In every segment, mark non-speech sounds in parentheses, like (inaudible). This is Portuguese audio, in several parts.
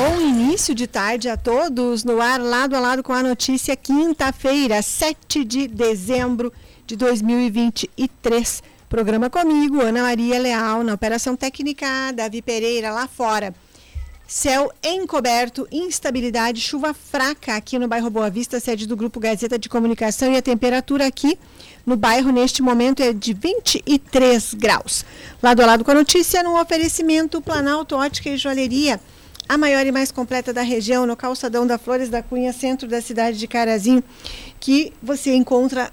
Bom início de tarde a todos no ar, lado a lado com a notícia, quinta-feira, 7 de dezembro de 2023. Programa comigo, Ana Maria Leal, na Operação Técnica, Davi Pereira, lá fora. Céu encoberto, instabilidade, chuva fraca aqui no bairro Boa Vista, sede do Grupo Gazeta de Comunicação, e a temperatura aqui no bairro neste momento é de 23 graus. Lado a lado com a notícia, no oferecimento Planalto Ótica e Joalheria a maior e mais completa da região, no calçadão da Flores da Cunha, centro da cidade de Carazinho, que você encontra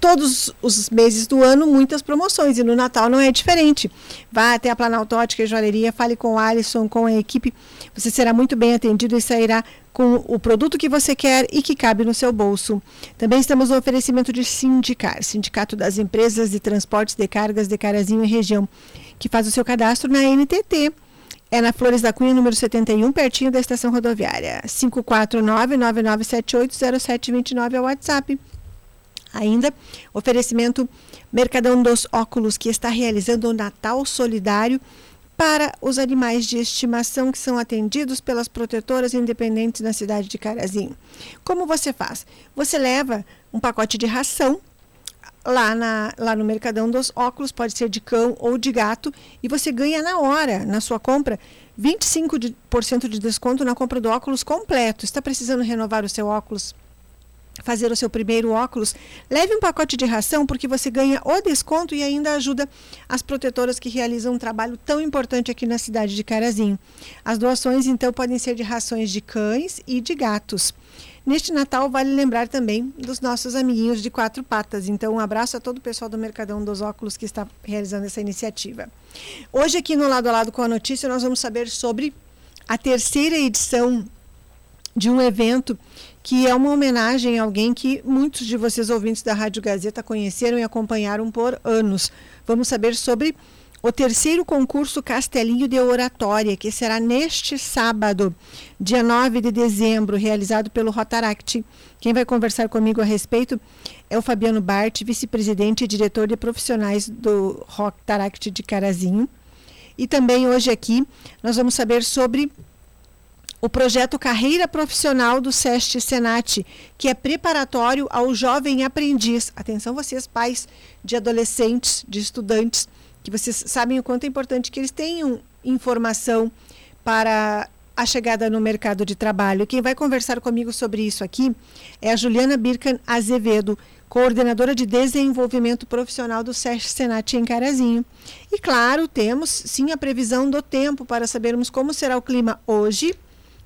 todos os meses do ano muitas promoções e no Natal não é diferente. Vá até a Planalto Ótica e Joalheria, fale com o Alisson, com a equipe, você será muito bem atendido e sairá com o produto que você quer e que cabe no seu bolso. Também estamos no oferecimento de Sindicar, Sindicato das Empresas de Transportes de Cargas de Carazinho e Região, que faz o seu cadastro na NTT. É na Flores da Cunha, número 71, pertinho da estação rodoviária. 549-9978-0729 é o WhatsApp. Ainda, oferecimento Mercadão dos Óculos, que está realizando o Natal Solidário para os animais de estimação que são atendidos pelas protetoras independentes na cidade de Carazinho. Como você faz? Você leva um pacote de ração lá, na, lá no Mercadão dos Óculos, pode ser de cão ou de gato, e você ganha na hora, na sua compra, 25% de, desconto na compra do óculos completo. Está precisando renovar o seu óculos? Fazer o seu primeiro óculos, leve um pacote de ração porque você ganha o desconto e ainda ajuda as protetoras que realizam um trabalho tão importante aqui na cidade de Carazinho. As doações então podem ser de rações de cães e de gatos. Neste Natal, vale lembrar também dos nossos amiguinhos de quatro patas. Então, um abraço a todo o pessoal do Mercadão dos Óculos que está realizando essa iniciativa. Hoje, aqui no Lado a Lado com a Notícia, nós vamos saber sobre a terceira edição de um evento que é uma homenagem a alguém que muitos de vocês ouvintes da Rádio Gazeta conheceram e acompanharam por anos. Vamos saber sobre o terceiro concurso Castelinho de Oratória, que será neste sábado, dia 9 de dezembro, realizado pelo Rotaract. Quem vai conversar comigo a respeito é o Fabiano Bart, vice-presidente e diretor de profissionais do Rotaract de Carazinho. E também hoje aqui nós vamos saber sobre o projeto Carreira Profissional do SEST Senat, que é preparatório ao jovem aprendiz. Atenção vocês, pais de adolescentes, de estudantes que vocês sabem o quanto é importante que eles tenham informação para a chegada no mercado de trabalho. Quem vai conversar comigo sobre isso aqui é a Juliana Birkan Azevedo, coordenadora de desenvolvimento profissional do SESC Senat em Carazinho. E claro, temos sim a previsão do tempo para sabermos como será o clima hoje,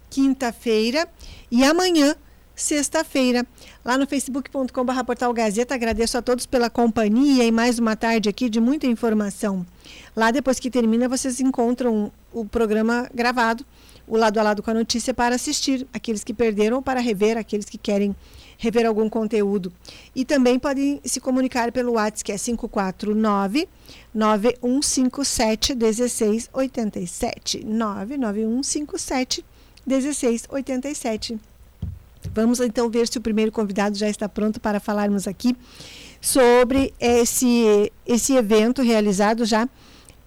quinta-feira, e amanhã, sexta-feira, lá no facebook.com.br portal Gazeta. Agradeço a todos pela companhia e mais uma tarde aqui de muita informação. Lá, depois que termina, vocês encontram o programa gravado, o lado a lado com a notícia, para assistir aqueles que perderam ou para rever aqueles que querem rever algum conteúdo. E também podem se comunicar pelo WhatsApp, que é 549 9157 1687. 99157 1687. Vamos então ver se o primeiro convidado já está pronto para falarmos aqui sobre esse, esse evento realizado já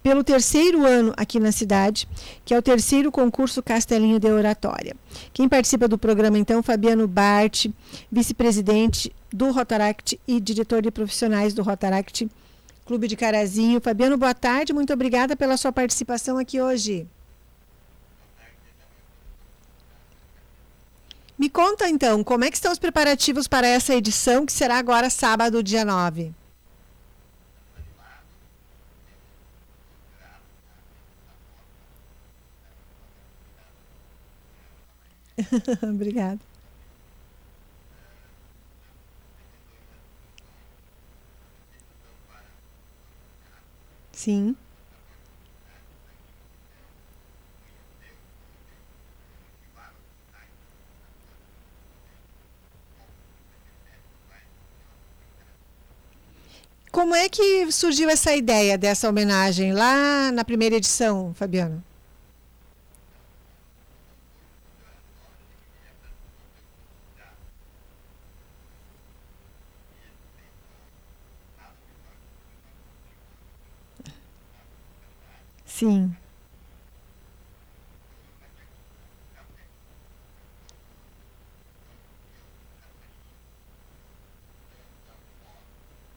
pelo terceiro ano aqui na cidade, que é o terceiro concurso Castelinho de Oratória. Quem participa do programa, então, Fabiano Bart, vice-presidente do Rotaract e diretor de profissionais do Rotaract Clube de Carazinho. Fabiano, boa tarde, muito obrigada pela sua participação aqui hoje. Me conta então, como é que estão os preparativos para essa edição que será agora sábado, dia 9? (laughs) Obrigada. Sim. Como é que surgiu essa ideia dessa homenagem lá na primeira edição, Fabiano? Sim.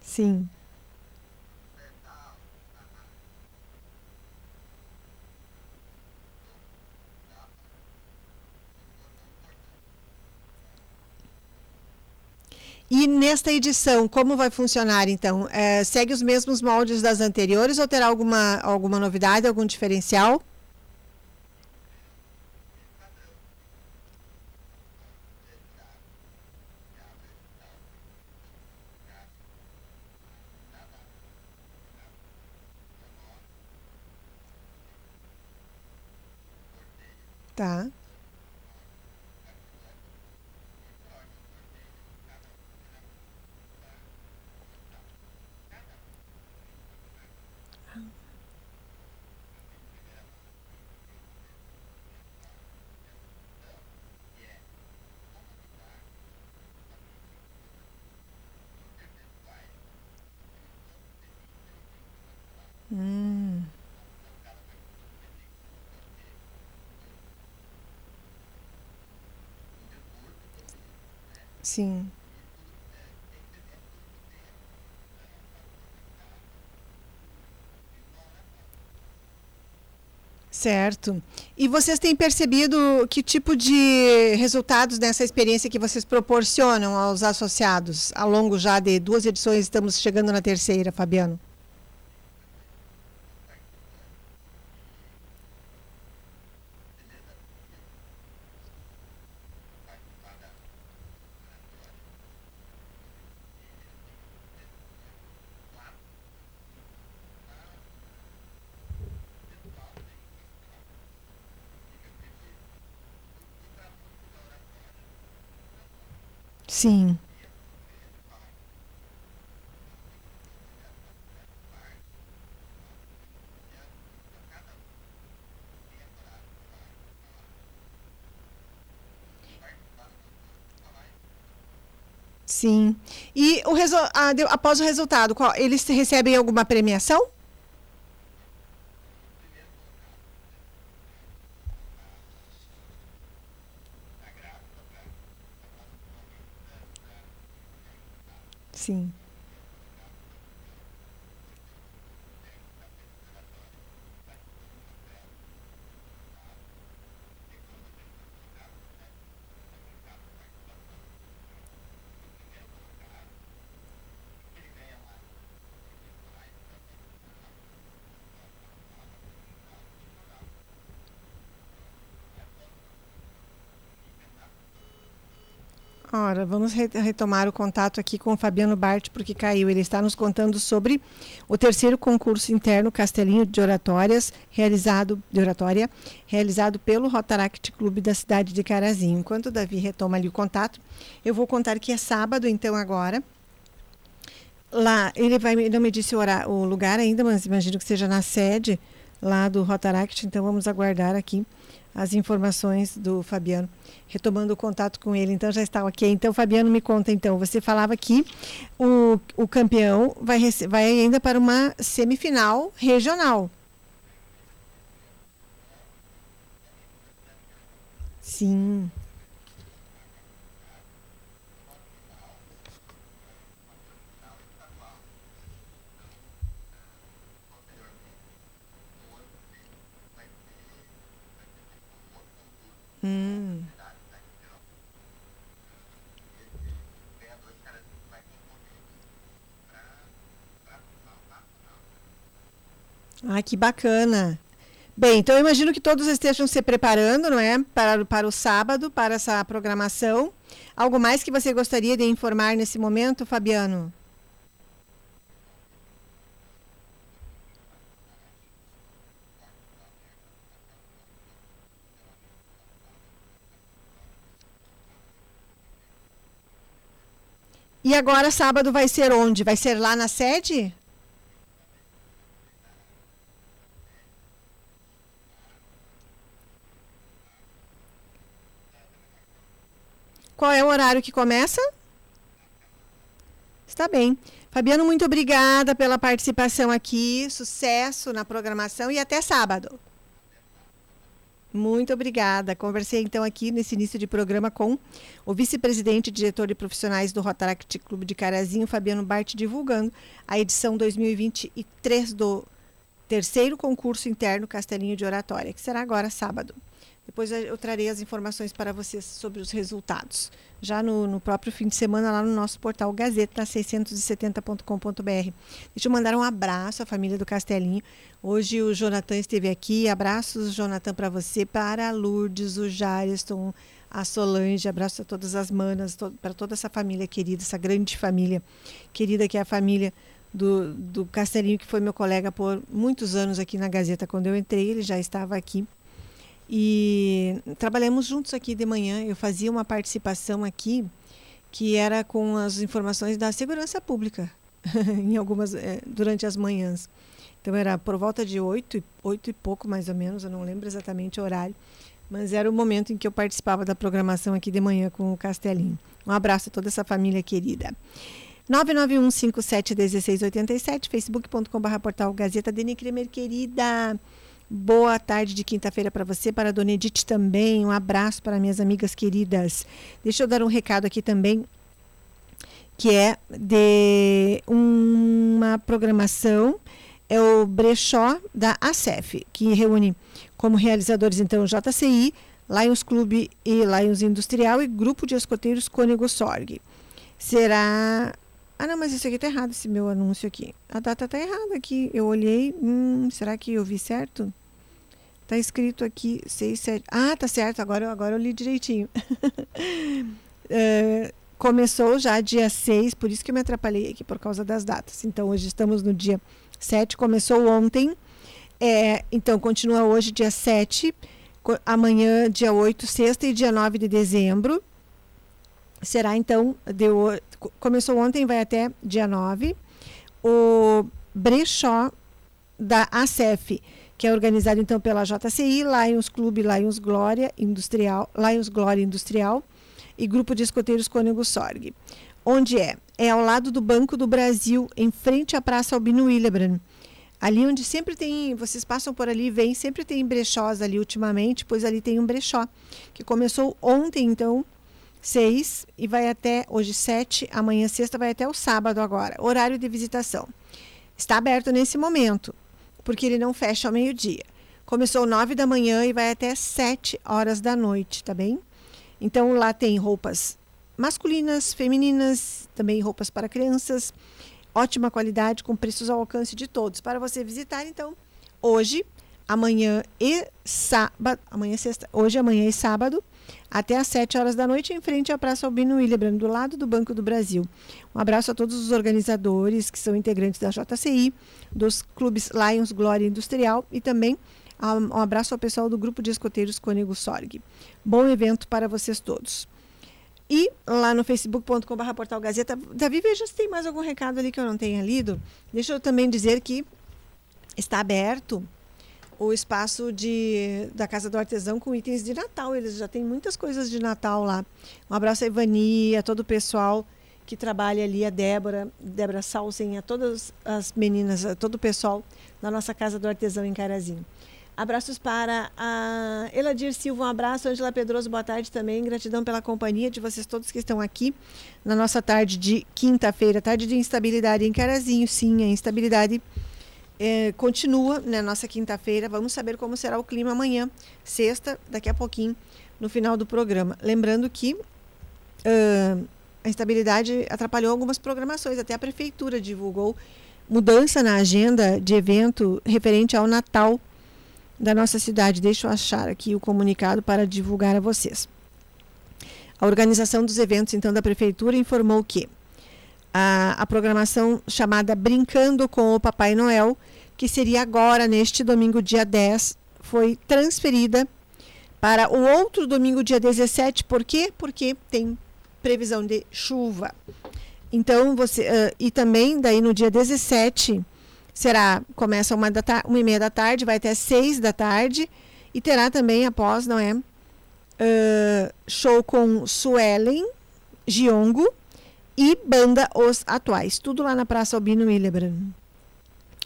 Sim. E nesta edição, como vai funcionar então? É, segue os mesmos moldes das anteriores ou terá alguma, alguma novidade, algum diferencial? Tá. Hum. Sim. Certo. E vocês têm percebido que tipo de resultados dessa experiência que vocês proporcionam aos associados? Ao longo já de duas edições, estamos chegando na terceira, Fabiano. Sim. Sim. E o após o resultado, qual, eles recebem alguma premiação? Sim. Ora, vamos retomar o contato aqui com o Fabiano Bart, porque caiu. Ele está nos contando sobre o terceiro concurso interno Castelinho de Oratórias, realizado de oratória, realizado pelo Rotaract Clube da cidade de Carazinho. Enquanto o Davi retoma ali o contato, eu vou contar que é sábado, então agora. Lá, ele vai, não me disse o lugar ainda, mas imagino que seja na sede lá do Rotaract, então vamos aguardar aqui as informações do Fabiano, retomando o contato com ele. Então já está ok. Então, Fabiano, me conta então. Você falava que o, o campeão vai, vai ainda para uma semifinal regional. Sim. Hum. Ah, que bacana. Bem, então eu imagino que todos estejam se preparando, não é? Para, para o sábado, para essa programação. Algo mais que você gostaria de informar nesse momento, Fabiano? E agora sábado vai ser onde? Vai ser lá na sede? Qual é o horário que começa? Está bem. Fabiano, muito obrigada pela participação aqui. Sucesso na programação e até sábado. Muito obrigada. Conversei então aqui nesse início de programa com o vice-presidente e diretor de profissionais do Rotaract Clube de Carazinho, Fabiano Bart, divulgando a edição 2023 do terceiro concurso interno Castelinho de Oratória, que será agora sábado. Depois eu trarei as informações para vocês sobre os resultados. Já no, no próprio fim de semana, lá no nosso portal Gazeta670.com.br. Deixa eu mandar um abraço à família do Castelinho. Hoje o Jonathan esteve aqui. Abraços, Jonathan, para você, para a Lourdes, o Jariston, a Solange. Abraço a todas as manas, to para toda essa família querida, essa grande família querida que é a família do, do Castelinho, que foi meu colega por muitos anos aqui na Gazeta. Quando eu entrei, ele já estava aqui. E trabalhamos juntos aqui de manhã. Eu fazia uma participação aqui que era com as informações da segurança pública (laughs) em algumas é, durante as manhãs. Então era por volta de oito, oito e pouco mais ou menos, eu não lembro exatamente o horário, mas era o momento em que eu participava da programação aqui de manhã com o Castelinho. Um abraço a toda essa família querida. 991 57 1687, facebook.com.br portal Gazeta Deni querida. Boa tarde de quinta-feira para você, para a Dona Edith também. Um abraço para minhas amigas queridas. Deixa eu dar um recado aqui também, que é de uma programação, é o brechó da ACEF, que reúne como realizadores então o JCI, Lions Clube e Lions Industrial e Grupo de Escoteiros Cônego Sorg. Será ah, não, mas isso aqui tá errado, esse meu anúncio aqui. A data tá errada aqui. Eu olhei. Hum, será que eu vi certo? Tá escrito aqui 6, 7. Ah, tá certo. Agora, agora eu li direitinho. é, (laughs) começou já dia 6, por isso que eu me atrapalhei aqui por causa das datas. Então, hoje estamos no dia 7, começou ontem. É, então, continua hoje, dia 7. Amanhã, dia 8, sexta e dia 9 de dezembro será então, deu, começou ontem, vai até dia 9, o brechó da ACEF, que é organizado então pela JCI, Lions Clube, Lions Glória Industrial, Lions Glória Industrial e Grupo de Escoteiros Cônego Sorg. Onde é? É ao lado do Banco do Brasil, em frente à Praça Albino Willebrand. Ali onde sempre tem, vocês passam por ali, vem, sempre tem brechós ali ultimamente, pois ali tem um brechó, que começou ontem, então, 6 e vai até hoje 7, amanhã sexta vai até o sábado agora. Horário de visitação. Está aberto nesse momento, porque ele não fecha ao meio-dia. Começou 9 da manhã e vai até 7 horas da noite, tá bem? Então lá tem roupas masculinas, femininas, também roupas para crianças. Ótima qualidade, com preços ao alcance de todos. Para você visitar, então, hoje, amanhã e sábado. Amanhã é sexta. Hoje, amanhã e sábado até às 7 horas da noite, em frente à Praça Albino Willebrand, do lado do Banco do Brasil. Um abraço a todos os organizadores que são integrantes da JCI, dos clubes Lions Glória Industrial e também um abraço ao pessoal do Grupo de Escoteiros Cônego Sorg. Bom evento para vocês todos. E lá no facebook.com.br portal Gazeta. Davi, veja se tem mais algum recado ali que eu não tenha lido. Deixa eu também dizer que está aberto o espaço de, da Casa do Artesão com itens de Natal. Eles já têm muitas coisas de Natal lá. Um abraço a Ivani, a todo o pessoal que trabalha ali, a Débora, Débora Salsen, a todas as meninas, a todo o pessoal da nossa Casa do Artesão em Carazinho. Abraços para a Eladir Silva, um abraço. Angela Pedroso, boa tarde também. Gratidão pela companhia de vocês todos que estão aqui na nossa tarde de quinta-feira, tarde de instabilidade em Carazinho. Sim, a instabilidade é, continua na né, nossa quinta-feira. Vamos saber como será o clima amanhã, sexta, daqui a pouquinho, no final do programa. Lembrando que uh, a instabilidade atrapalhou algumas programações, até a prefeitura divulgou mudança na agenda de evento referente ao Natal da nossa cidade. Deixa eu achar aqui o comunicado para divulgar a vocês. A organização dos eventos, então, da prefeitura informou que a, a programação chamada Brincando com o Papai Noel, que seria agora, neste domingo, dia 10, foi transferida para o outro domingo, dia 17. Por quê? Porque tem previsão de chuva. Então, você. Uh, e também, daí no dia 17, será. Começa uma, da uma e meia da tarde, vai até seis da tarde. E terá também, após, não é? Uh, show com Suelen Giongo e banda Os Atuais. Tudo lá na Praça Albino Willebrand.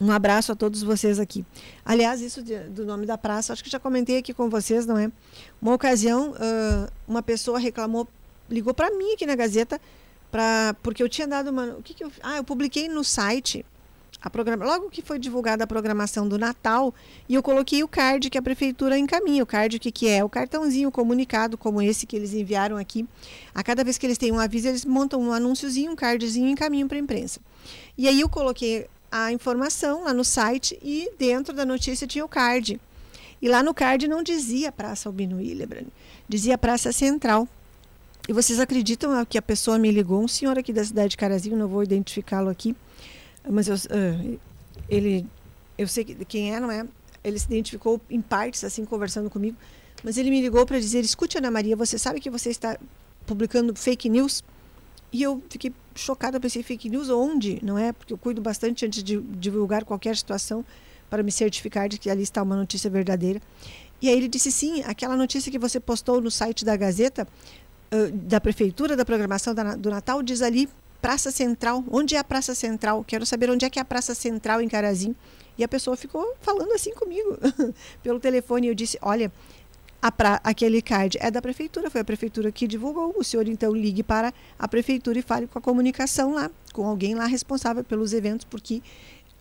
Um abraço a todos vocês aqui. Aliás, isso de, do nome da praça, acho que já comentei aqui com vocês, não é? Uma ocasião, uh, uma pessoa reclamou, ligou para mim aqui na Gazeta, pra, porque eu tinha dado uma. O que, que eu. Ah, eu publiquei no site a programa, logo que foi divulgada a programação do Natal, e eu coloquei o card que a prefeitura encaminha. O card o que, que é? O cartãozinho comunicado, como esse que eles enviaram aqui. A cada vez que eles têm um aviso, eles montam um anúnciozinho, um cardzinho e encaminham para a imprensa. E aí eu coloquei a informação lá no site e dentro da notícia tinha o card. E lá no card não dizia Praça Albino Hildebrand, dizia Praça Central. E vocês acreditam que a pessoa me ligou, um senhor aqui da cidade de Carazinho, não vou identificá-lo aqui, mas eu, uh, ele, eu sei quem é, não é? Ele se identificou em partes, assim, conversando comigo. Mas ele me ligou para dizer: escute, Ana Maria, você sabe que você está publicando fake news? E eu fiquei chocada, pensei: fake news onde? Não é? Porque eu cuido bastante antes de divulgar qualquer situação para me certificar de que ali está uma notícia verdadeira. E aí ele disse: sim, aquela notícia que você postou no site da Gazeta, uh, da Prefeitura, da programação da, do Natal, diz ali Praça Central. Onde é a Praça Central? Quero saber onde é que é a Praça Central em Carazinho. E a pessoa ficou falando assim comigo (laughs) pelo telefone. Eu disse: Olha, pra, aquele card é da prefeitura, foi a prefeitura que divulgou. O senhor então ligue para a prefeitura e fale com a comunicação lá, com alguém lá responsável pelos eventos, porque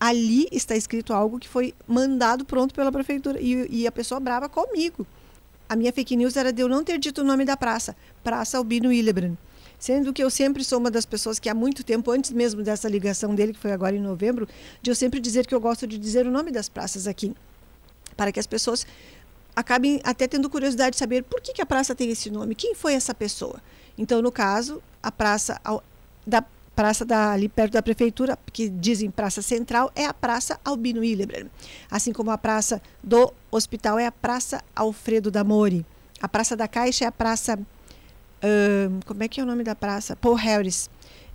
ali está escrito algo que foi mandado pronto pela prefeitura. E, e a pessoa brava comigo. A minha fake news era de eu não ter dito o nome da praça, Praça Albino Hillebrand. Sendo que eu sempre sou uma das pessoas que há muito tempo, antes mesmo dessa ligação dele, que foi agora em novembro, de eu sempre dizer que eu gosto de dizer o nome das praças aqui. Para que as pessoas acabem até tendo curiosidade de saber por que, que a praça tem esse nome, quem foi essa pessoa. Então, no caso, a praça da praça da, ali perto da prefeitura, que dizem Praça Central, é a Praça Albino Hillebrand. Assim como a Praça do Hospital é a Praça Alfredo da Mori. A Praça da Caixa é a Praça Como é que é o nome da praça? Paul Harris.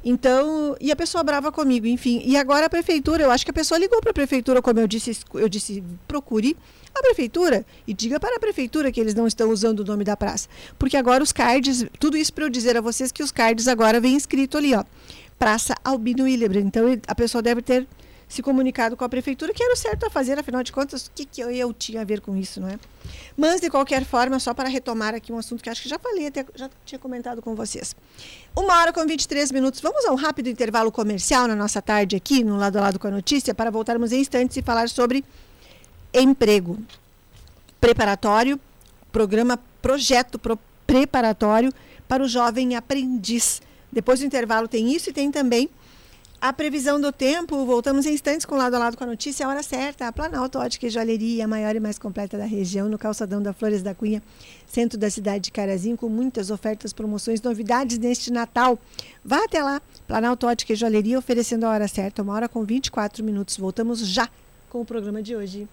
Então, e a pessoa brava comigo, enfim. E agora a prefeitura, eu acho que a pessoa ligou para a prefeitura, como eu disse, eu disse, procure a prefeitura e diga para a prefeitura que eles não estão usando o nome da praça. Porque agora os cards, tudo isso para eu dizer a vocês que os cards agora vem escrito ali, ó. Praça Albino Hillebrand. Então a pessoa deve ter se comunicado com a prefeitura, que era o certo a fazer, afinal de contas, o que, que eu, eu tinha a ver com isso, não é? Mas, de qualquer forma, só para retomar aqui um assunto que acho que já falei, até já tinha comentado com vocês. Uma hora com 23 minutos. Vamos a um rápido intervalo comercial na nossa tarde aqui, no lado a lado com a notícia, para voltarmos em instantes e falar sobre emprego preparatório, programa projeto pro, preparatório para o jovem aprendiz. Depois do intervalo tem isso e tem também a previsão do tempo, voltamos em instantes com lado a lado com a notícia, a hora certa. A Planalto Ótica e Joalheria, a maior e mais completa da região, no calçadão da Flores da Cunha, centro da cidade de Carazinho, com muitas ofertas, promoções, novidades neste Natal. Vá até lá, Planalto Ótica e Joalheria, oferecendo a hora certa, uma hora com 24 minutos. Voltamos já com o programa de hoje.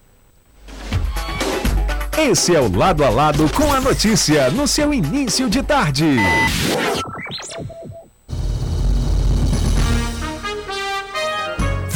Esse é o Lado a Lado com a notícia, no seu início de tarde.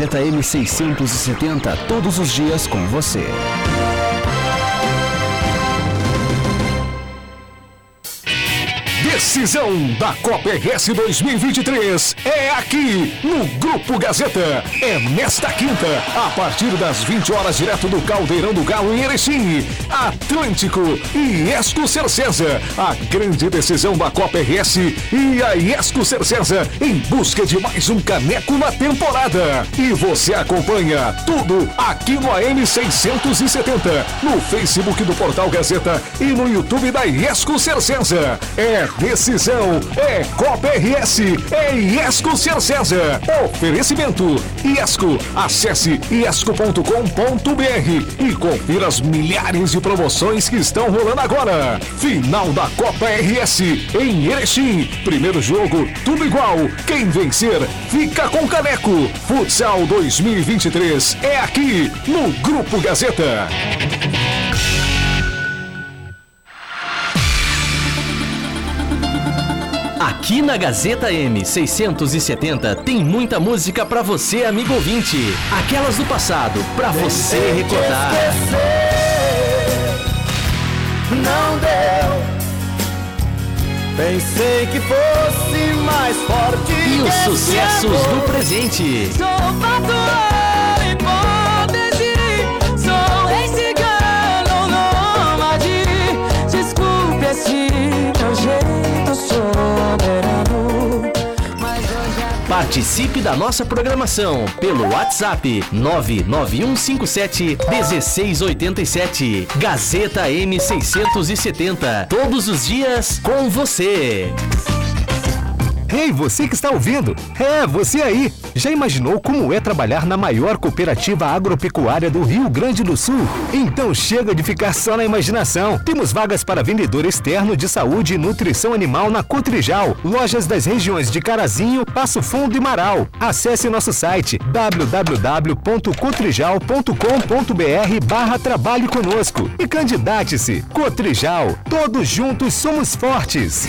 M670, todos os dias com você. Decisão da Copa RS 2023 é aqui no Grupo Gazeta. É nesta quinta, a partir das 20 horas, direto do Caldeirão do Galo em Erechim. Atlântico e Esco Cercesa. A grande decisão da Copa RS e a Esco Cercesa em busca de mais um caneco na temporada. E você acompanha tudo aqui no AM 670, no Facebook do Portal Gazeta e no YouTube da Esco Cercesa. É decisão é Copa RS, é Iesco Ser César. Oferecimento Iesco. Acesse iesco.com.br e confira as milhares de promoções que estão rolando agora. Final da Copa RS em Erechim. Primeiro jogo, tudo igual. Quem vencer fica com caneco. Futsal 2023 é aqui no Grupo Gazeta. Aqui na Gazeta M670 tem muita música pra você, amigo ouvinte. Aquelas do passado, pra você recordar. Não deu. Pensei que fosse mais forte. E os sucessos amor. do presente. Sou Participe da nossa programação pelo WhatsApp 99157 1687. Gazeta M670. Todos os dias com você. Ei, você que está ouvindo! É, você aí! Já imaginou como é trabalhar na maior cooperativa agropecuária do Rio Grande do Sul? Então chega de ficar só na imaginação. Temos vagas para vendedor externo de saúde e nutrição animal na Cotrijal, lojas das regiões de Carazinho, Passo Fundo e Marau. Acesse nosso site www.cotrijal.com.br barra trabalhe conosco e candidate-se. Cotrijal, todos juntos somos fortes.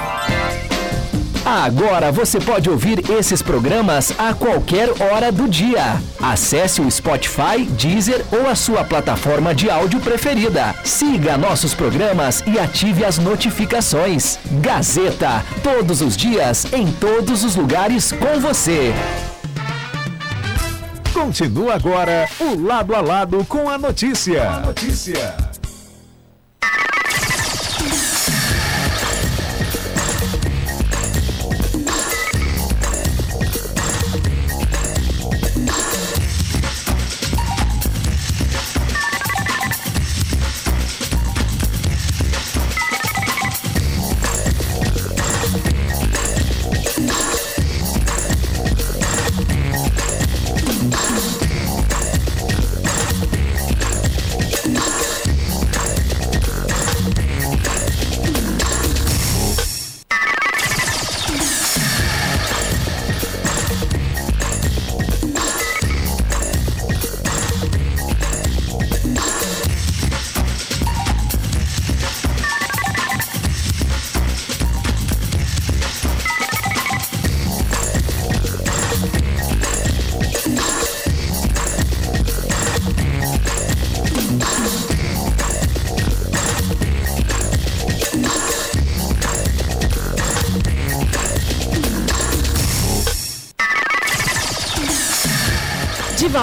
Agora você pode ouvir esses programas a qualquer hora do dia. Acesse o Spotify, Deezer ou a sua plataforma de áudio preferida. Siga nossos programas e ative as notificações. Gazeta, todos os dias, em todos os lugares com você. Continua agora o Lado a Lado com a notícia. notícia.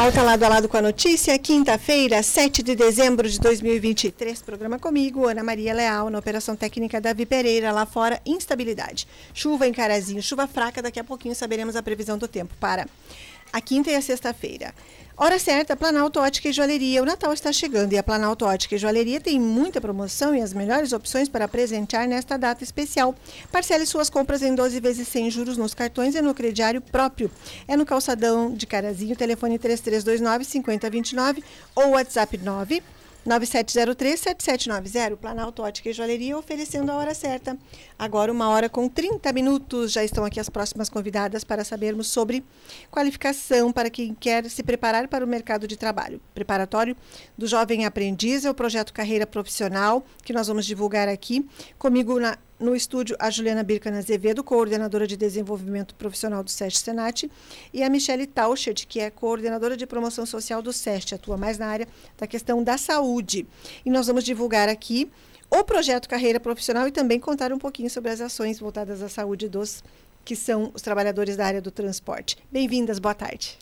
Volta lado a lado com a notícia, quinta-feira, 7 de dezembro de 2023. Programa comigo, Ana Maria Leal, na Operação Técnica Davi Pereira, lá fora, instabilidade. Chuva em Carazinho, chuva fraca, daqui a pouquinho saberemos a previsão do tempo para a quinta e a sexta-feira. Hora certa, Planalto Ótica e Joalheria. O Natal está chegando e a Planalto Ótica e Joalheria tem muita promoção e as melhores opções para presentear nesta data especial. Parcele suas compras em 12 vezes sem juros nos cartões e no crediário próprio. É no calçadão de Carazinho, telefone 3329-5029 ou WhatsApp 9 9703-7790, Planalto Ótica e Joalheria, oferecendo a hora certa. Agora, uma hora com 30 minutos. Já estão aqui as próximas convidadas para sabermos sobre qualificação para quem quer se preparar para o mercado de trabalho. Preparatório do Jovem Aprendiz é o projeto Carreira Profissional, que nós vamos divulgar aqui. Comigo na, no estúdio, a Juliana Bircana Azevedo, coordenadora de desenvolvimento profissional do SEST Senat, e a Michele Tauchert, que é coordenadora de promoção social do SEST, atua mais na área da questão da saúde. E nós vamos divulgar aqui o projeto Carreira Profissional e também contar um pouquinho sobre as ações voltadas à saúde dos que são os trabalhadores da área do transporte. Bem-vindas, boa tarde.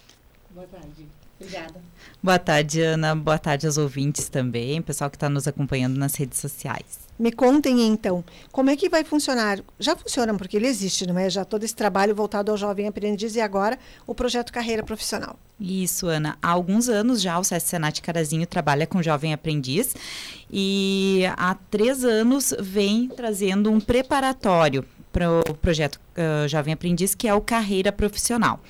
Boa tarde. Obrigada. Boa tarde, Ana. Boa tarde aos ouvintes também, pessoal que está nos acompanhando nas redes sociais. Me contem então, como é que vai funcionar? Já funciona, porque ele existe, não é? Já todo esse trabalho voltado ao jovem aprendiz e agora o projeto Carreira Profissional. Isso, Ana. Há alguns anos já o SESC Senat Carazinho trabalha com jovem aprendiz e há três anos vem trazendo um preparatório para o projeto uh, Jovem Aprendiz, que é o Carreira Profissional.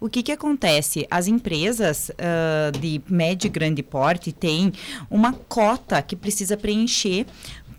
O que, que acontece? As empresas uh, de médio e grande porte têm uma cota que precisa preencher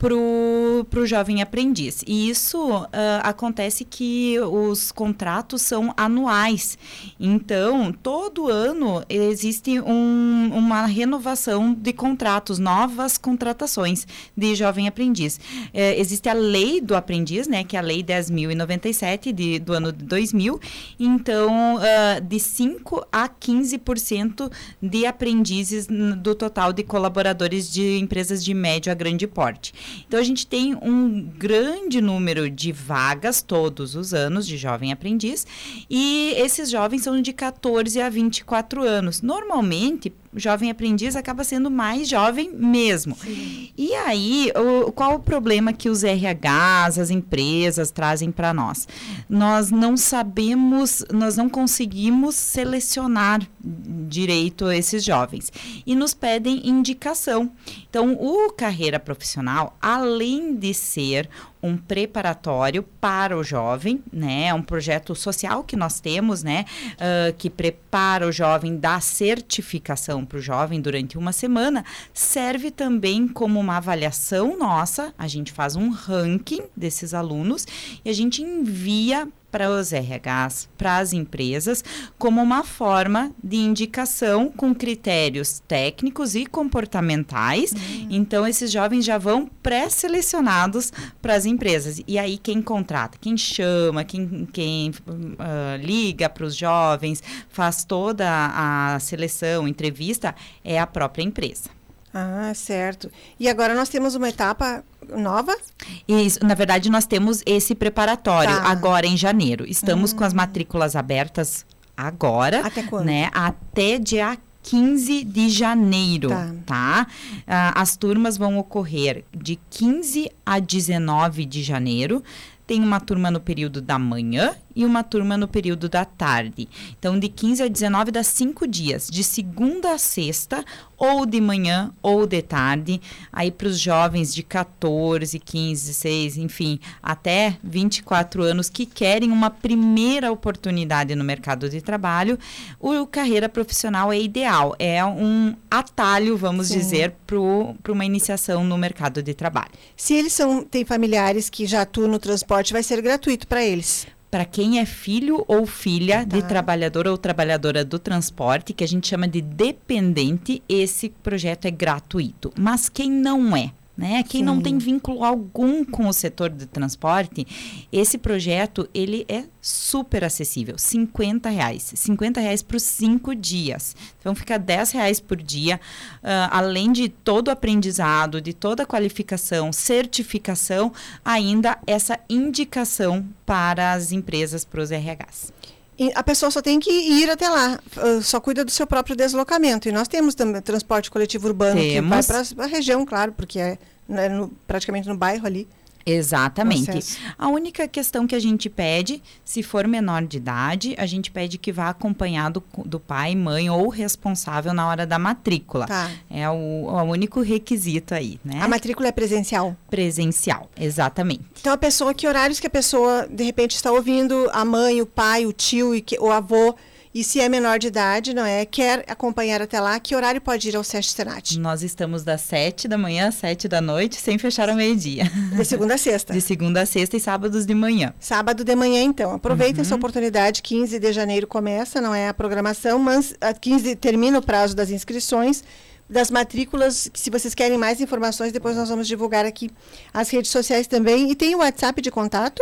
para o jovem aprendiz. E isso uh, acontece que os contratos são anuais. Então, todo ano existe um, uma renovação de contratos, novas contratações de jovem aprendiz. Uh, existe a lei do aprendiz, né, que é a lei 10.097 de, do ano de 2000. Então, uh, de 5 a 15% de aprendizes do total de colaboradores de empresas de médio a grande porte. Então a gente tem um grande número de vagas todos os anos de jovem aprendiz e esses jovens são de 14 a 24 anos. Normalmente, jovem aprendiz acaba sendo mais jovem mesmo. Sim. E aí, o, qual o problema que os RHs, as empresas trazem para nós? Nós não sabemos, nós não conseguimos selecionar direito esses jovens e nos pedem indicação. Então, o carreira profissional, além de ser um preparatório para o jovem, né? É um projeto social que nós temos, né? Uh, que prepara o jovem, dá certificação para o jovem durante uma semana, serve também como uma avaliação nossa. A gente faz um ranking desses alunos e a gente envia para os RHs, para as empresas, como uma forma de indicação com critérios técnicos e comportamentais. Uhum. Então, esses jovens já vão pré-selecionados para as empresas. E aí, quem contrata, quem chama, quem, quem uh, liga para os jovens, faz toda a seleção, entrevista, é a própria empresa. Ah, certo. E agora nós temos uma etapa nova? Isso, na verdade, nós temos esse preparatório tá. agora em janeiro. Estamos hum. com as matrículas abertas agora. Até quando? Né? Até dia 15 de janeiro, tá? tá? Ah, as turmas vão ocorrer de 15 a 19 de janeiro. Tem uma turma no período da manhã e uma turma no período da tarde. Então, de 15 a 19 dá cinco dias, de segunda a sexta, ou de manhã ou de tarde. Aí, para os jovens de 14, 15, 16, enfim, até 24 anos que querem uma primeira oportunidade no mercado de trabalho, o carreira profissional é ideal. É um atalho, vamos Sim. dizer, para uma iniciação no mercado de trabalho. Se eles são, têm familiares que já atuam no transporte, vai ser gratuito para eles para quem é filho ou filha tá. de trabalhador ou trabalhadora do transporte, que a gente chama de dependente, esse projeto é gratuito. Mas quem não é, né? Quem Sim. não tem vínculo algum com o setor de transporte, esse projeto ele é super acessível, 50 reais, 50 reais por cinco dias. Então fica 10 reais por dia, uh, além de todo o aprendizado, de toda a qualificação, certificação, ainda essa indicação para as empresas, para os RHs. A pessoa só tem que ir até lá, só cuida do seu próprio deslocamento. E nós temos também transporte coletivo urbano temos. que vai para a região, claro, porque é, é no, praticamente no bairro ali. Exatamente. A única questão que a gente pede, se for menor de idade, a gente pede que vá acompanhado do pai, mãe ou responsável na hora da matrícula. Tá. É o, o único requisito aí, né? A matrícula é presencial? Presencial, exatamente. Então a pessoa, que horários que a pessoa de repente está ouvindo a mãe, o pai, o tio e que, o avô e se é menor de idade, não é? Quer acompanhar até lá, que horário pode ir ao SESC Senat? Nós estamos das 7 da manhã às 7 da noite, sem fechar ao meio-dia. De segunda a sexta? De segunda a sexta e sábados de manhã. Sábado de manhã, então. Aproveita uhum. essa oportunidade, 15 de janeiro começa, não é a programação, mas a 15 termina o prazo das inscrições das matrículas, se vocês querem mais informações, depois nós vamos divulgar aqui as redes sociais também. E tem o WhatsApp de contato,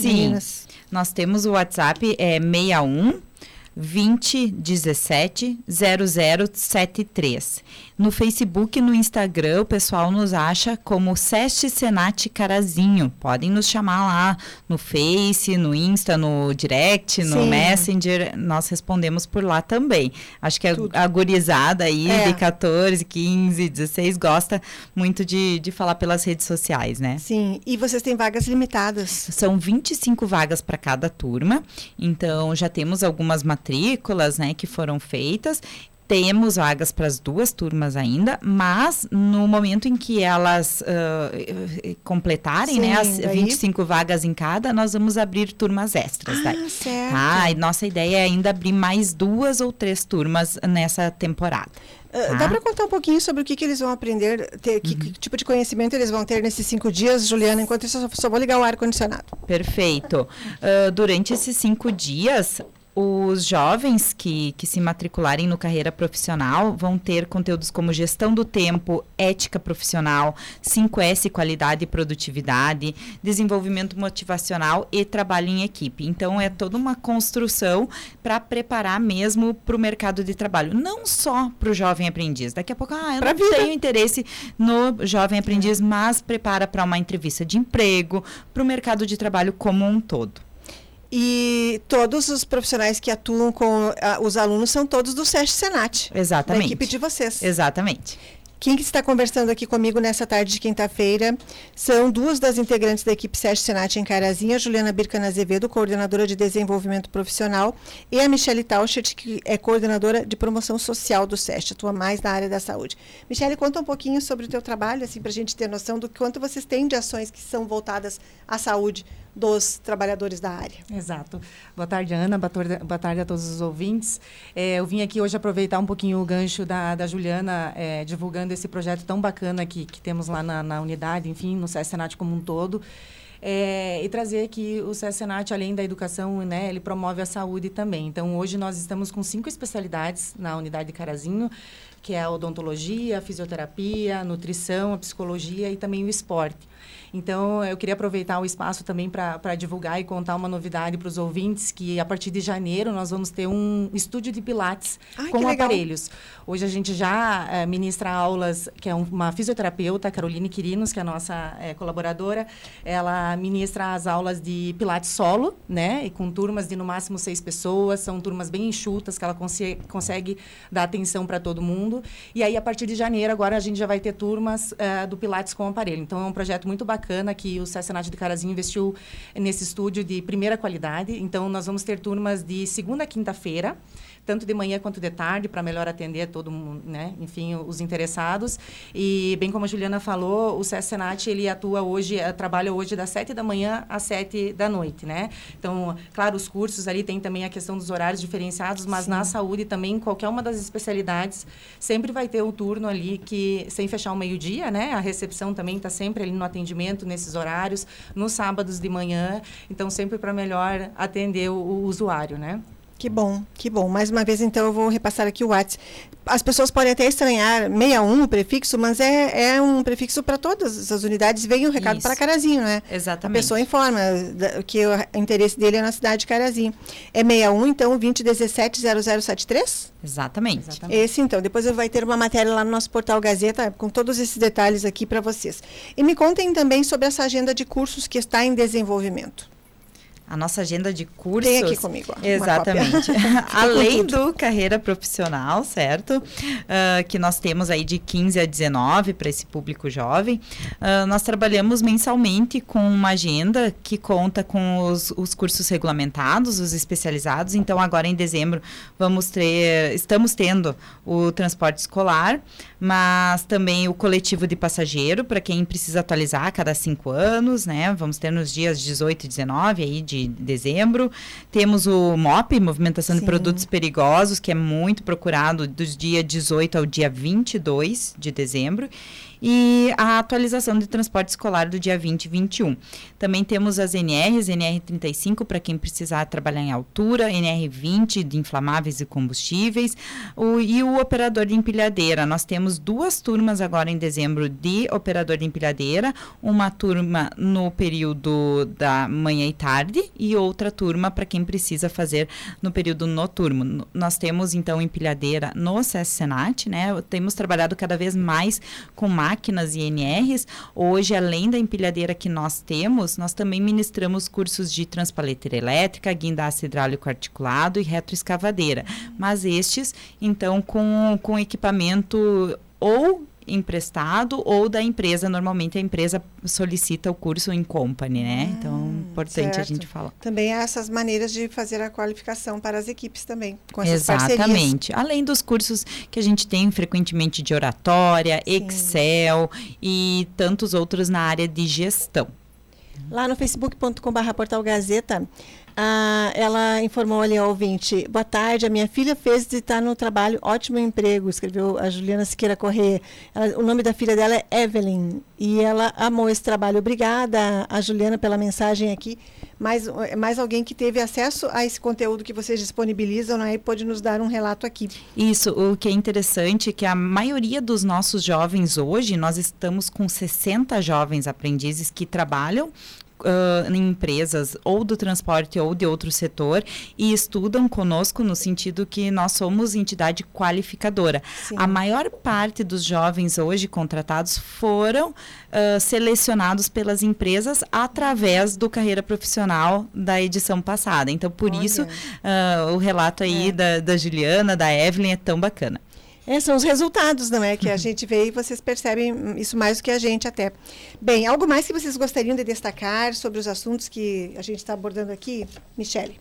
Sim, meninas? nós temos o WhatsApp, é 61 2017 0073. No Facebook e no Instagram, o pessoal nos acha como Seste Senat Carazinho. Podem nos chamar lá no Face, no Insta, no Direct, no Sim. Messenger. Nós respondemos por lá também. Acho que a, Tudo. a gurizada aí É. de 14, 15, 16 gosta muito de, de falar pelas redes sociais, né? Sim, e vocês têm vagas limitadas. São 25 vagas para cada turma, então já temos algumas matrículas né, que foram feitas. Temos vagas para as duas turmas ainda, mas no momento em que elas ah, eh, completarem Sim, né, as daí- 25 vagas em cada, nós vamos abrir turmas extras. daí. Ah, certo. Tá? E nossa ideia é ainda abrir mais duas ou três turmas nessa temporada. Ah, tá? Dá para contar um pouquinho sobre o que, que eles vão aprender, ter, que, Uhum. que tipo de conhecimento eles vão ter nesses cinco dias, Juliana? Enquanto isso, eu só, só vou ligar o ar-condicionado. Perfeito. Ah, durante esses cinco dias, os jovens que, que se matricularem no carreira profissional vão ter conteúdos como gestão do tempo, ética profissional, 5S, qualidade e produtividade, desenvolvimento motivacional e trabalho em equipe. Então, é toda uma construção para preparar mesmo para o mercado de trabalho. Não só para o jovem aprendiz. Daqui a pouco, ah, eu Pra não vida. tenho interesse no jovem aprendiz, mas prepara para uma entrevista de emprego, para o mercado de trabalho como um todo. E todos os profissionais que atuam com ah, os alunos são todos do SESC Senat. Exatamente. Da equipe de vocês. Exatamente. Quem que está conversando aqui comigo nessa tarde de quinta-feira são duas das integrantes da equipe SESC Senat em Carazinha, Juliana Bircana Azevedo, coordenadora de desenvolvimento profissional, e a Michele Tauschert, que é coordenadora de promoção social do SESC, atua mais na área da saúde. Michele, conta um pouquinho sobre o teu trabalho, assim, para a gente ter noção do quanto vocês têm de ações que são voltadas à saúde dos trabalhadores da área. Exato. Boa tarde, Ana. Boa tarde, a todos os ouvintes. É, eu vim aqui hoje aproveitar um pouquinho o gancho da, da Juliana, é, divulgando esse projeto tão bacana que, temos lá na, na unidade, enfim, no SESC como um todo. É, e trazer que o SESC além da educação, né, ele promove a saúde também. Então, hoje nós estamos com cinco especialidades na unidade de Carazinho, que é a odontologia, a fisioterapia, a nutrição, a psicologia e também o esporte. Então, eu queria aproveitar o espaço também para divulgar e contar uma novidade para os ouvintes, que a partir de janeiro nós vamos ter um estúdio de pilates Ai, com aparelhos. Hoje a gente já eh, ministra aulas, que é um- uma fisioterapeuta, Caroline Quirinos, que é a nossa eh, colaboradora. Ela ministra as aulas de pilates solo, né? E com turmas de no máximo seis pessoas. São turmas bem enxutas, que ela conse- consegue dar atenção para todo mundo. E aí, a partir de janeiro, agora a gente já vai ter turmas eh, do pilates com aparelho. Então, é um projeto muito bacana que o Sessenat de Carazinho investiu nesse estúdio de primeira qualidade. Então, nós vamos ter turmas de segunda a quinta-feira, tanto de manhã quanto de tarde, para melhor atender todo mundo, né? Enfim, os interessados. E, bem como a Juliana falou, o Sessenat, ele atua hoje, eh, trabalha hoje das sete da manhã às sete da noite, né? Então, claro, os cursos ali tem também a questão dos horários diferenciados, mas na saúde também, qualquer uma das especialidades, sempre vai ter um turno ali que, sem fechar o meio-dia, né? A recepção também está sempre ali no atendimento, nesses horários, nos sábados de manhã. Então, sempre para melhor atender o, o usuário, né? Que bom, que bom. Mais uma vez, então, eu vou repassar aqui o WhatsApp. As pessoas podem até estranhar 61 o prefixo, mas é, é um prefixo para todas as unidades. Vem o recado Isso. para Carazinho, né? Exatamente. A pessoa informa que o interesse dele é na cidade de Carazinho. É 61, então, 2017 0073? Exatamente. Esse, então. Depois vai ter uma matéria lá no nosso portal Gazeta com todos esses detalhes aqui para vocês. E me contem também sobre essa agenda de cursos que está em desenvolvimento. A nossa agenda de cursos. Tem aqui comigo, ó, Exatamente. (laughs) Além do carreira profissional, certo? Ah, que nós temos aí de 15 a 19 para esse público jovem. ah, nós trabalhamos mensalmente com uma agenda que conta com os, os cursos regulamentados, os especializados. Então, agora em dezembro, vamos ter, estamos tendo o transporte escolar, mas também o coletivo de passageiro, para quem precisa atualizar a cada cinco anos, né? Vamos ter nos dias 18 e 19 aí de dezembro. Temos o MOP, Movimentação Sim. de Produtos Perigosos, que é muito procurado dos dia 18 ao dia 22 de dezembro. e a atualização de transporte escolar do dia 20 e 21. Também temos as NRs, NR35 para quem precisar trabalhar em altura, NR20 de inflamáveis e combustíveis o, e o operador de empilhadeira. Nós temos duas turmas agora em dezembro de operador de empilhadeira, uma turma no período da manhã e tarde e outra turma para quem precisa fazer no período noturno. Nós temos então empilhadeira no SES Senat, né? Temos trabalhado cada vez mais com máquinas e NRs. Hoje, além da empilhadeira que nós temos, nós também ministramos cursos de transpaleteira elétrica, guindaste hidráulico articulado e retroescavadeira. Mas estes, então, com, com equipamento ou emprestado ou da empresa. Normalmente a empresa solicita o curso em company, né? Hum, então, importante certo. a gente falar. Também há essas maneiras de fazer a qualificação para as equipes também, com essas Exatamente. Parcerias. Além dos cursos que a gente tem frequentemente de oratória, Sim. Excel e tantos outros na área de gestão. Lá no facebook.com.br portal Gazeta, ah, ela informou ali ao ouvinte: Boa tarde, a minha filha fez de estar no trabalho, ótimo emprego, escreveu a Juliana Siqueira Corrêa. Ela, o nome da filha dela é Evelyn e ela amou esse trabalho. Obrigada a Juliana pela mensagem aqui. Mais, mais alguém que teve acesso a esse conteúdo que vocês disponibilizam né, e pode nos dar um relato aqui. Isso, o que é interessante é que a maioria dos nossos jovens hoje, nós estamos com 60 jovens aprendizes que trabalham uh, em empresas ou do transporte ou de outro setor e estudam conosco no sentido que nós somos entidade qualificadora. Sim. A maior parte dos jovens hoje contratados foram uh, selecionados pelas empresas através do carreira profissional da edição passada. Então, por Olha. isso, uh, o relato aí é. da, da Juliana, da Evelyn é tão bacana. É, são os resultados, não é? Que a gente vê e vocês percebem isso mais do que a gente até. Bem, algo mais que vocês gostariam de destacar sobre os assuntos que a gente está abordando aqui, Michele?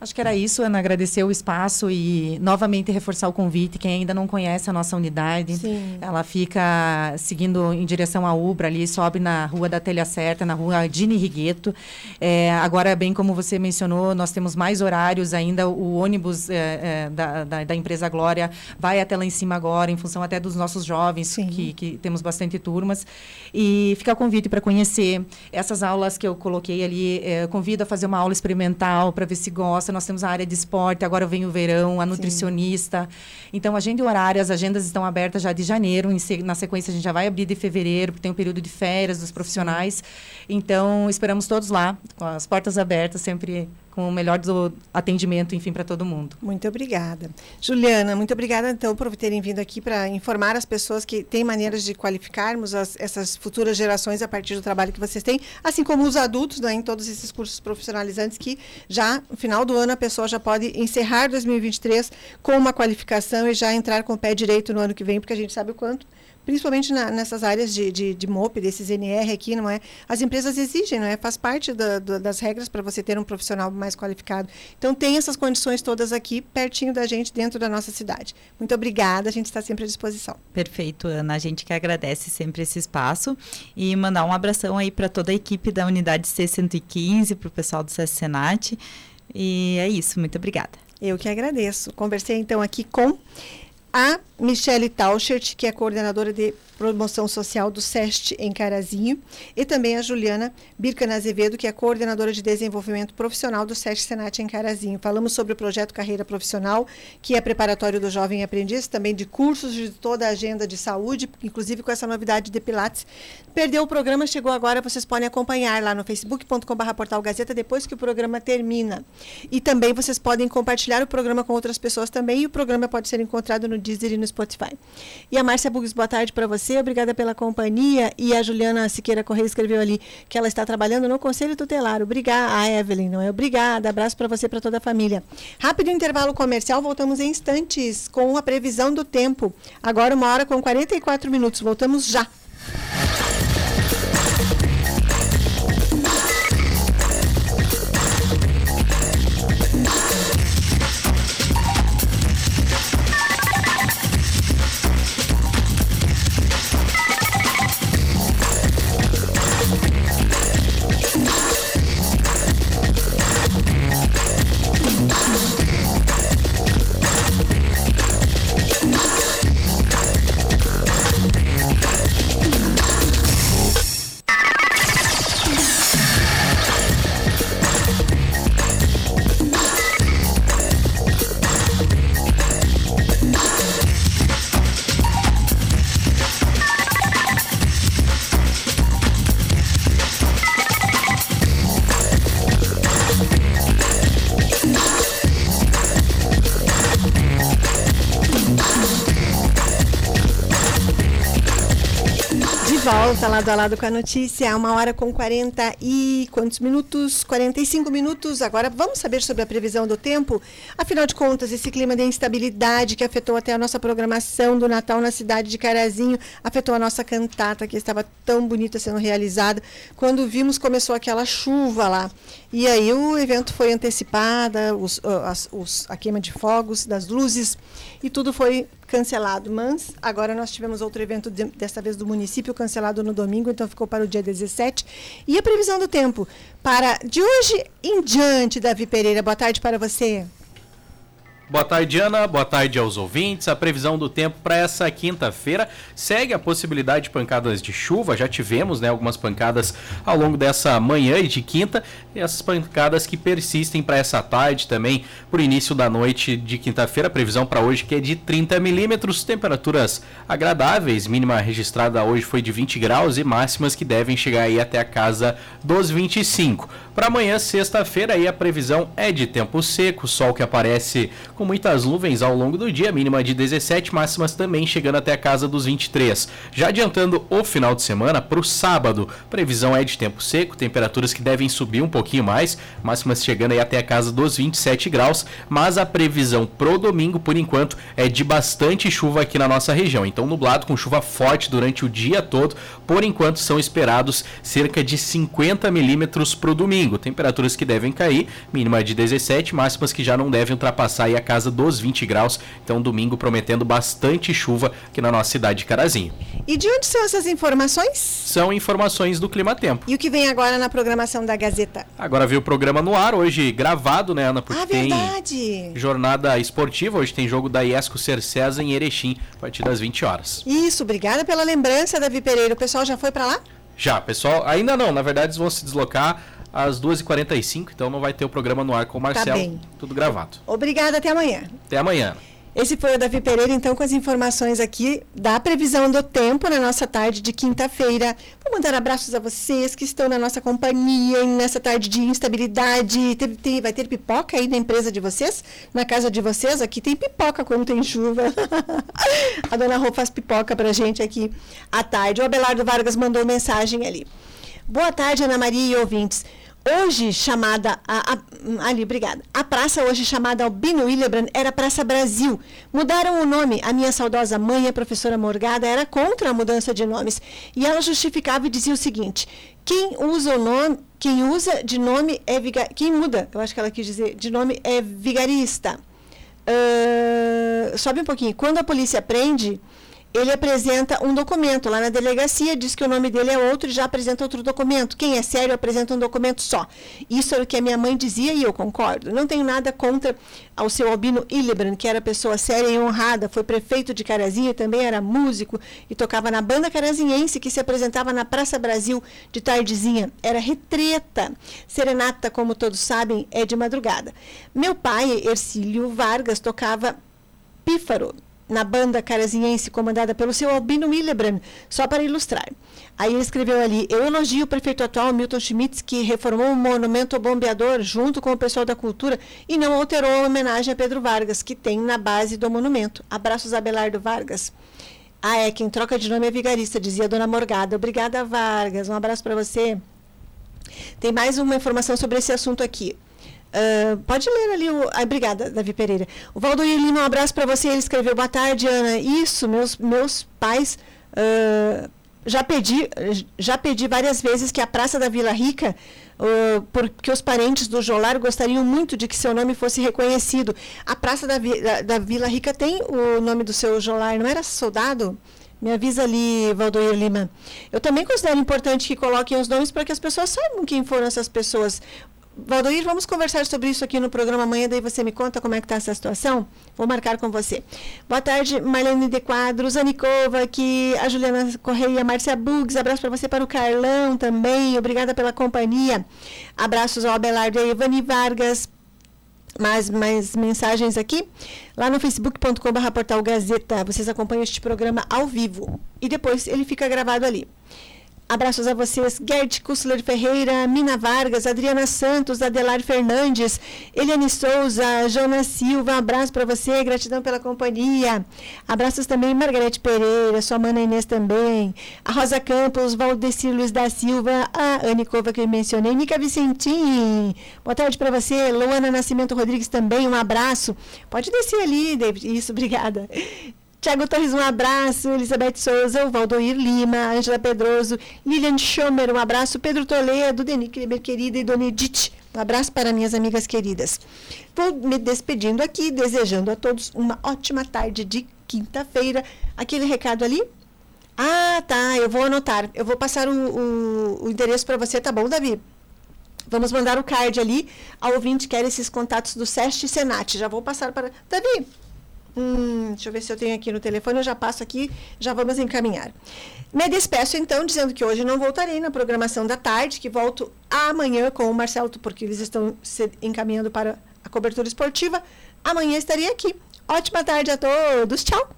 Acho que era isso, Ana, agradecer o espaço e novamente reforçar o convite. Quem ainda não conhece a nossa unidade, Sim. ela fica seguindo em direção à Ubra ali, sobe na Rua da Telha Certa, na Rua Dini Rigueto. É, agora, bem como você mencionou, nós temos mais horários ainda. O ônibus é, é, da, da, da, empresa Glória vai até lá em cima agora, em função até dos nossos jovens, que, que, temos bastante turmas. E fica o convite para conhecer essas aulas que eu coloquei ali. É, convido a fazer uma aula experimental para ver se gosta nós temos a área de esporte, agora vem o verão, a nutricionista. Sim. Então, agenda horária, as agendas estão abertas já de janeiro, na sequência a gente já vai abrir de fevereiro, porque tem o um período de férias dos profissionais. Então, esperamos todos lá, com as portas abertas, sempre com o melhor atendimento, enfim, para todo mundo. Muito obrigada. Juliana, muito obrigada, então, por terem vindo aqui para informar as pessoas que têm maneiras de qualificarmos as, essas futuras gerações a partir do trabalho que vocês têm, assim como os adultos, né, em todos esses cursos profissionalizantes que já, no final do ano, a pessoa já pode encerrar 2023 com uma qualificação e já entrar com o pé direito no ano que vem, porque a gente sabe o quanto principalmente na, nessas áreas de, de, de MOP, desses NR aqui, não é? As empresas exigem, não é? Faz parte da, da, das regras para você ter um profissional mais qualificado. Então, tem essas condições todas aqui, pertinho da gente, dentro da nossa cidade. Muito obrigada, a gente está sempre à disposição. Perfeito, Ana. A gente que agradece sempre esse espaço e mandar um abração aí para toda a equipe da unidade C115, para o pessoal do SES Senat. E é isso, muito obrigada. Eu que agradeço. Conversei então aqui com a Michele Tauchert, que é coordenadora de promoção social do SEST em Carazinho, e também a Juliana Bircana Azevedo, que é coordenadora de desenvolvimento profissional do SEST Senat em Carazinho. Falamos sobre o projeto Carreira Profissional, que é preparatório do jovem aprendiz, também de cursos de toda a agenda de saúde, inclusive com essa novidade de Pilates. Perdeu o programa, chegou agora, vocês podem acompanhar lá no facebook.com.br portal Gazeta depois que o programa termina. E também vocês podem compartilhar o programa com outras pessoas também, e o programa pode ser encontrado no Deezer e no Spotify. E a Márcia Bugs, boa tarde para você, obrigada pela companhia. E a Juliana Siqueira Correia escreveu ali que ela está trabalhando no Conselho Tutelar. Obrigada, a Evelyn, não é? Obrigada, abraço para você e para toda a família. Rápido intervalo comercial, voltamos em instantes com a previsão do tempo. Agora uma hora com 44 minutos, voltamos já. Volta lado a lado com a notícia, uma hora com 40 e quantos minutos? 45 minutos. Agora vamos saber sobre a previsão do tempo. Afinal de contas, esse clima de instabilidade que afetou até a nossa programação do Natal na cidade de Carazinho, afetou a nossa cantata que estava tão bonita sendo realizada. Quando vimos, começou aquela chuva lá. E aí o evento foi antecipada, os, as, os, a queima de fogos, das luzes, e tudo foi cancelado. Mas agora nós tivemos outro evento, de, desta vez do município, cancelado no domingo, então ficou para o dia 17. E a previsão do tempo para de hoje em diante, Davi Pereira. Boa tarde para você. Boa tarde, Ana. Boa tarde aos ouvintes. A previsão do tempo para essa quinta-feira segue a possibilidade de pancadas de chuva. Já tivemos né, algumas pancadas ao longo dessa manhã e de quinta. E essas pancadas que persistem para essa tarde também, por início da noite de quinta-feira. A previsão para hoje que é de 30 milímetros. Temperaturas agradáveis. Mínima registrada hoje foi de 20 graus e máximas que devem chegar aí até a casa dos 25. Para amanhã, sexta-feira, aí a previsão é de tempo seco, sol que aparece com muitas nuvens ao longo do dia, mínima de 17, máximas também chegando até a casa dos 23. Já adiantando o final de semana para o sábado, previsão é de tempo seco, temperaturas que devem subir um pouquinho mais, máximas chegando aí até a casa dos 27 graus, mas a previsão pro domingo, por enquanto, é de bastante chuva aqui na nossa região. Então, nublado com chuva forte durante o dia todo, por enquanto são esperados cerca de 50 milímetros pro domingo. Temperaturas que devem cair, mínima de 17, máximas que já não devem ultrapassar a casa dos 20 graus. Então, domingo prometendo bastante chuva aqui na nossa cidade de Carazinho. E de onde são essas informações? São informações do Clima Tempo. E o que vem agora na programação da Gazeta? Agora viu o programa no ar, hoje gravado, né, Ana? Porque ah, verdade. tem jornada esportiva. Hoje tem jogo da Iesco Cercesa em Erechim, a partir das 20 horas. Isso, obrigada pela lembrança, Davi Pereira. O pessoal já foi para lá? Já, pessoal, ainda não. Na verdade, eles vão se deslocar às 2h45, então não vai ter o programa no ar com o Marcelo. Tá tudo gravado. Obrigada, até amanhã. Até amanhã. Esse foi o Davi Pereira, então, com as informações aqui da previsão do tempo na nossa tarde de quinta-feira. Vou mandar abraços a vocês que estão na nossa companhia nessa tarde de instabilidade. Tem, vai ter pipoca aí na empresa de vocês? Na casa de vocês? Aqui tem pipoca quando tem chuva. (laughs) a dona Rô faz pipoca pra gente aqui à tarde. O Abelardo Vargas mandou mensagem ali. Boa tarde, Ana Maria e ouvintes. Hoje chamada. A, a, ali, obrigada. A praça hoje chamada Albino Willebrand era Praça Brasil. Mudaram o nome. A minha saudosa mãe, a professora Morgada, era contra a mudança de nomes. E ela justificava e dizia o seguinte: quem usa o nome. Quem usa de nome é Quem muda, eu acho que ela quis dizer, de nome é vigarista. Uh, sobe um pouquinho. Quando a polícia prende, ele apresenta um documento lá na delegacia, diz que o nome dele é outro e já apresenta outro documento. Quem é sério apresenta um documento só. Isso é o que a minha mãe dizia e eu concordo. Não tenho nada contra ao seu Albino Hillebrand, que era pessoa séria e honrada, foi prefeito de Carazinho, também era músico e tocava na banda carazinhense que se apresentava na Praça Brasil de tardezinha. Era retreta. Serenata, como todos sabem, é de madrugada. Meu pai, Ercílio Vargas, tocava pífaro na banda carazinhense comandada pelo seu Albino Willebrand, só para ilustrar. Aí ele escreveu ali: Eu elogio o prefeito atual Milton Schmitz, que reformou o monumento ao bombeador junto com o pessoal da cultura e não alterou a homenagem a Pedro Vargas, que tem na base do monumento. Abraços, Abelardo Vargas. Ah, é, quem troca de nome é vigarista, dizia a dona Morgada. Obrigada, Vargas. Um abraço para você. Tem mais uma informação sobre esse assunto aqui. Uh, pode ler ali o. Ah, obrigada, Davi Pereira. O Valdoir Lima, um abraço para você. Ele escreveu: Boa tarde, Ana. Isso, meus, meus pais. Uh, já pedi, já pedi várias vezes que a Praça da Vila Rica, uh, porque os parentes do Jolar gostariam muito de que seu nome fosse reconhecido. A Praça da, da, da Vila Rica tem o nome do seu Jolar, não era soldado? Me avisa ali, Valdoir Lima. Eu também considero importante que coloquem os nomes para que as pessoas saibam quem foram essas pessoas. Valdoir, vamos conversar sobre isso aqui no programa amanhã, daí você me conta como é que está essa situação. Vou marcar com você. Boa tarde, Marlene de Quadros, Anicova, aqui, a Juliana Correia, Márcia Bugs, abraço para você, para o Carlão também, obrigada pela companhia. Abraços ao Abelardo e Ivani Vargas, mais, mais mensagens aqui. Lá no facebook.com.br portal Gazeta, vocês acompanham este programa ao vivo. E depois ele fica gravado ali. Abraços a vocês, Gerd Kussler Ferreira, Mina Vargas, Adriana Santos, Adelar Fernandes, Eliane Souza, Jonas Silva, abraço para você, gratidão pela companhia. Abraços também Margarete Pereira, sua mana Inês também, a Rosa Campos, Valdecir Luiz da Silva, a Anne Cova que eu mencionei, Nica Vicentim, boa tarde para você, Luana Nascimento Rodrigues também, um abraço. Pode descer ali, David, isso, (laughs) obrigada. Tiago Torres, um abraço. Elizabeth Souza, Valdoir Lima, Ângela Pedroso, Lilian Schomer, um abraço. Pedro Toledo, Denis Kleber, querida, e Dona Edith. Um abraço para minhas amigas queridas. Vou me despedindo aqui, desejando a todos uma ótima tarde de quinta-feira. Aquele recado ali? Ah, tá. Eu vou anotar. Eu vou passar o, o, o endereço para você, tá bom, Davi? Vamos mandar o card ali. A ouvinte quer esses contatos do SEST e Senat. Já vou passar para. Davi, Hum, deixa eu ver se eu tenho aqui no telefone, eu já passo aqui, já vamos encaminhar. Me despeço então, dizendo que hoje não voltarei na programação da tarde, que volto amanhã com o Marcelo, porque eles estão se encaminhando para a cobertura esportiva. Amanhã estarei aqui. Ótima tarde a todos. Tchau!